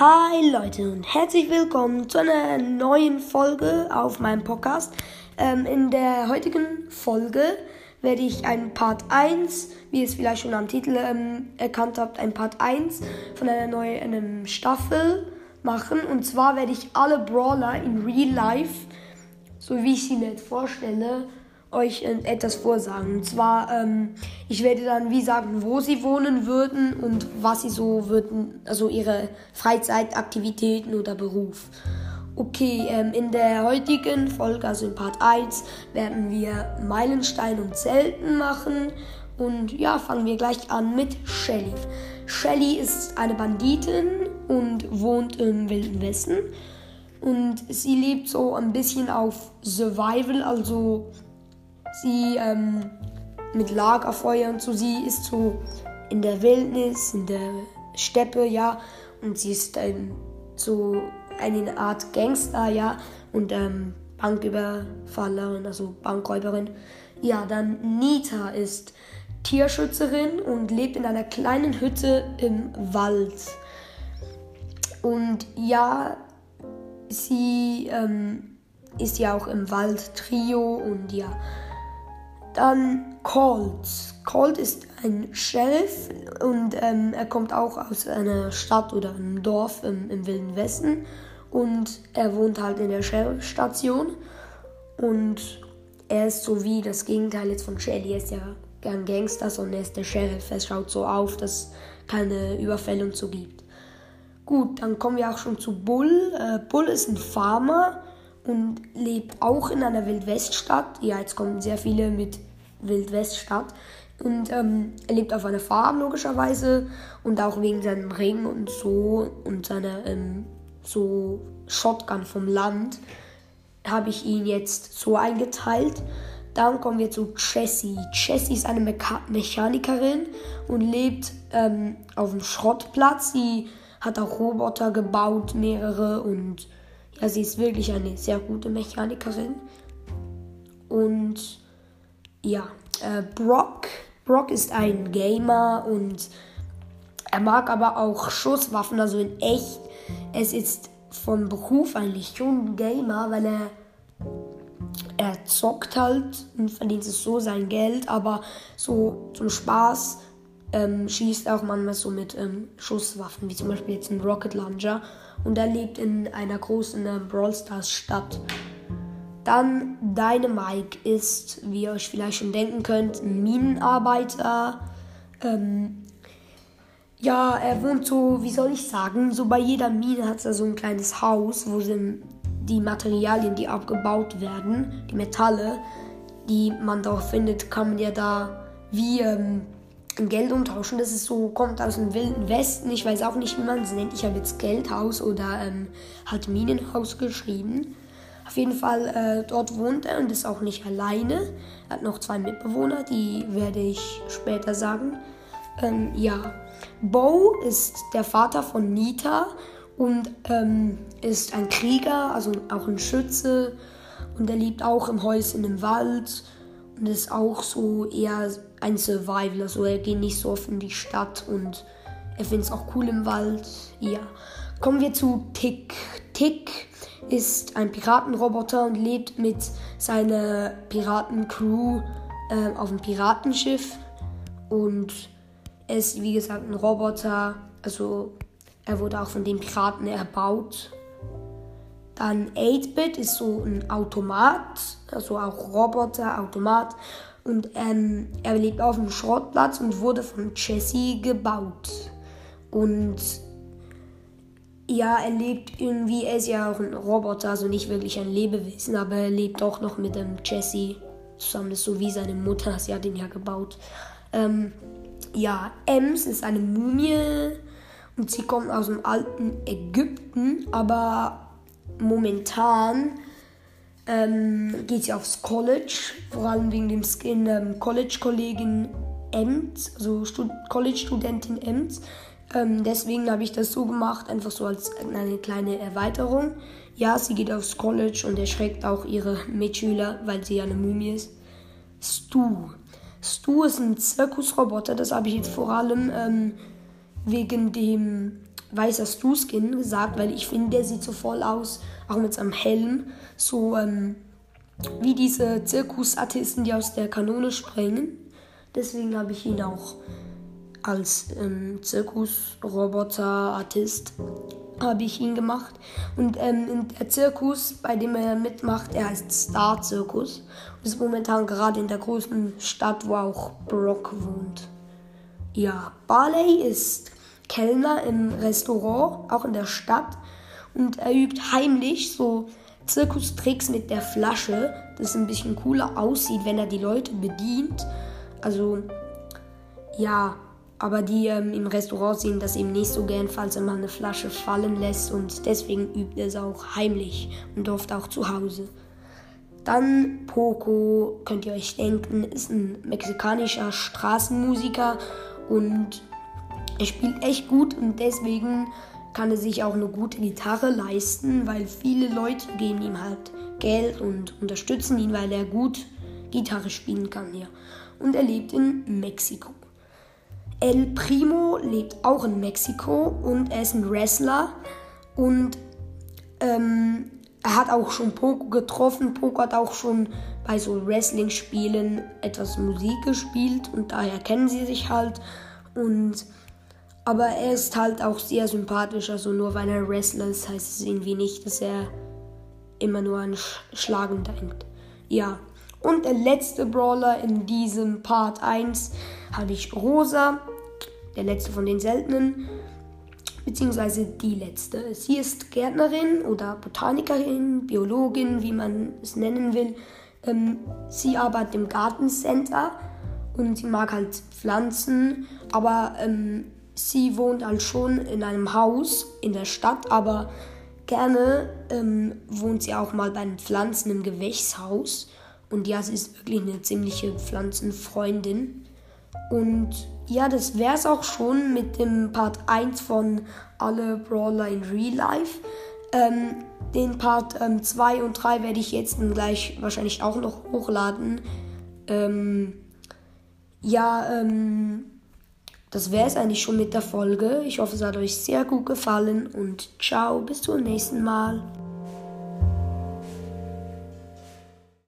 Hi Leute und herzlich willkommen zu einer neuen Folge auf meinem Podcast. Ähm, in der heutigen Folge werde ich ein Part 1, wie ihr es vielleicht schon am Titel ähm, erkannt habt, ein Part 1 von einer neuen Staffel machen. Und zwar werde ich alle Brawler in Real Life, so wie ich sie mir jetzt vorstelle, euch etwas vorsagen. Und zwar, ähm, ich werde dann wie sagen, wo sie wohnen würden und was sie so würden, also ihre Freizeitaktivitäten oder Beruf. Okay, ähm, in der heutigen Folge, also in Part 1, werden wir Meilenstein und Zelten machen. Und ja, fangen wir gleich an mit Shelly. Shelly ist eine Banditin und wohnt im Wilden Westen. Und sie lebt so ein bisschen auf Survival, also sie ähm, mit Lagerfeuer und so. Sie ist so in der Wildnis, in der Steppe, ja. Und sie ist ähm, so eine Art Gangster, ja. Und ähm, Banküberfallerin, also Bankräuberin. Ja, dann Nita ist Tierschützerin und lebt in einer kleinen Hütte im Wald. Und ja, sie ähm, ist ja auch im Wald Trio und ja, dann Colt. Colt ist ein Sheriff und ähm, er kommt auch aus einer Stadt oder einem Dorf im, im Wilden Westen und er wohnt halt in der Sheriffstation und er ist so wie das Gegenteil jetzt von Shelly. Er ist ja gern Gangster, sondern er ist der Sheriff. Er schaut so auf, dass es keine Überfälle und so gibt. Gut, dann kommen wir auch schon zu Bull. Äh, Bull ist ein Farmer und lebt auch in einer Wildweststadt. Ja, jetzt kommen sehr viele mit Wildweststadt. Und ähm, er lebt auf einer Farm logischerweise und auch wegen seinem Ring und so und seiner ähm, so Shotgun vom Land habe ich ihn jetzt so eingeteilt. Dann kommen wir zu Jessie. Jessie ist eine Mecha Mechanikerin und lebt ähm, auf dem Schrottplatz. Sie hat auch Roboter gebaut, mehrere und ja, sie ist wirklich eine sehr gute Mechanikerin. Und ja, äh, Brock. Brock ist ein Gamer und er mag aber auch Schusswaffen, also in echt. Es ist vom Beruf eigentlich schon ein Gamer, weil er er zockt halt und verdient es so sein Geld, aber so zum Spaß ähm, schießt auch manchmal so mit ähm, Schusswaffen, wie zum Beispiel jetzt ein Rocket Launcher. Und er lebt in einer großen äh, Brawl Stars Stadt. Dann Dynamike ist, wie ihr euch vielleicht schon denken könnt, ein Minenarbeiter. Ähm, ja, er wohnt so, wie soll ich sagen, so bei jeder Mine hat er so ein kleines Haus, wo sind die Materialien, die abgebaut werden, die Metalle, die man da findet, kann man ja da wie ähm, Geld umtauschen. Das ist so, kommt aus dem Wilden Westen. Ich weiß auch nicht, wie man es nennt. Ich habe jetzt Geldhaus oder ähm, halt Minenhaus geschrieben. Auf jeden Fall, äh, dort wohnt er und ist auch nicht alleine. Er hat noch zwei Mitbewohner, die werde ich später sagen. Ähm, ja, Bo ist der Vater von Nita und ähm, ist ein Krieger, also auch ein Schütze. Und er lebt auch im Häuschen im Wald und ist auch so eher ein Survival. Also er geht nicht so oft in die Stadt und er findet es auch cool im Wald. Ja. Kommen wir zu Tick. Tick ist ein Piratenroboter und lebt mit seiner Piratencrew äh, auf einem Piratenschiff. Und er ist, wie gesagt, ein Roboter. Also er wurde auch von den Piraten erbaut. Dann 8-Bit ist so ein Automat, also auch Roboter, Automat. Und ähm, er lebt auf dem Schrottplatz und wurde von Jesse gebaut. Und ja, er lebt irgendwie, er ist ja auch ein Roboter, also nicht wirklich ein Lebewesen, aber er lebt auch noch mit dem Jesse zusammen, so wie seine Mutter, sie hat ihn ja gebaut. Ähm, ja, Ems ist eine Mumie und sie kommt aus dem alten Ägypten, aber momentan ähm, geht sie aufs College, vor allem wegen dem Skin ähm, College-Kollegin Ems, also Stud College-Studentin Ems. Ähm, deswegen habe ich das so gemacht, einfach so als eine kleine Erweiterung. Ja, sie geht aufs College und erschreckt auch ihre Mitschüler, weil sie ja eine Mumie ist. Stu. Stu ist ein Zirkusroboter, das habe ich jetzt vor allem ähm, wegen dem weißer Stu-Skin gesagt, weil ich finde, der sieht so voll aus, auch mit seinem Helm. So ähm, wie diese Zirkusartisten, die aus der Kanone springen. Deswegen habe ich ihn auch als ähm, Zirkusroboter-Artist habe ich ihn gemacht. Und ähm, der Zirkus, bei dem er mitmacht, er heißt Star Zirkus. Und ist momentan gerade in der großen Stadt, wo auch Brock wohnt. Ja, Barley ist Kellner im Restaurant, auch in der Stadt. Und er übt heimlich so Zirkustricks mit der Flasche, das ein bisschen cooler aussieht, wenn er die Leute bedient. Also, ja, aber die ähm, im Restaurant sehen das eben nicht so gern, falls er mal eine Flasche fallen lässt und deswegen übt er es auch heimlich und oft auch zu Hause. Dann Poco, könnt ihr euch denken, ist ein mexikanischer Straßenmusiker und er spielt echt gut und deswegen kann er sich auch eine gute Gitarre leisten, weil viele Leute geben ihm halt Geld und unterstützen ihn, weil er gut Gitarre spielen kann hier. Und er lebt in Mexiko. El Primo lebt auch in Mexiko und er ist ein Wrestler und ähm, er hat auch schon Poco getroffen. Poco hat auch schon bei so Wrestling-Spielen etwas Musik gespielt und daher kennen sie sich halt. Und aber er ist halt auch sehr sympathisch. Also nur weil er Wrestler ist, heißt es irgendwie nicht, dass er immer nur an Schlagen denkt. Ja. Und der letzte Brawler in diesem Part 1 habe ich Rosa der letzte von den seltenen, beziehungsweise die letzte. Sie ist Gärtnerin oder Botanikerin, Biologin, wie man es nennen will. Ähm, sie arbeitet im Gartencenter und sie mag halt Pflanzen, aber ähm, sie wohnt halt schon in einem Haus in der Stadt, aber gerne ähm, wohnt sie auch mal bei den Pflanzen im Gewächshaus. Und ja, sie ist wirklich eine ziemliche Pflanzenfreundin. Und ja, das wäre es auch schon mit dem Part 1 von Alle Brawler in Real Life. Ähm, den Part 2 ähm, und 3 werde ich jetzt gleich wahrscheinlich auch noch hochladen. Ähm, ja, ähm, das wäre es eigentlich schon mit der Folge. Ich hoffe, es hat euch sehr gut gefallen und ciao, bis zum nächsten Mal.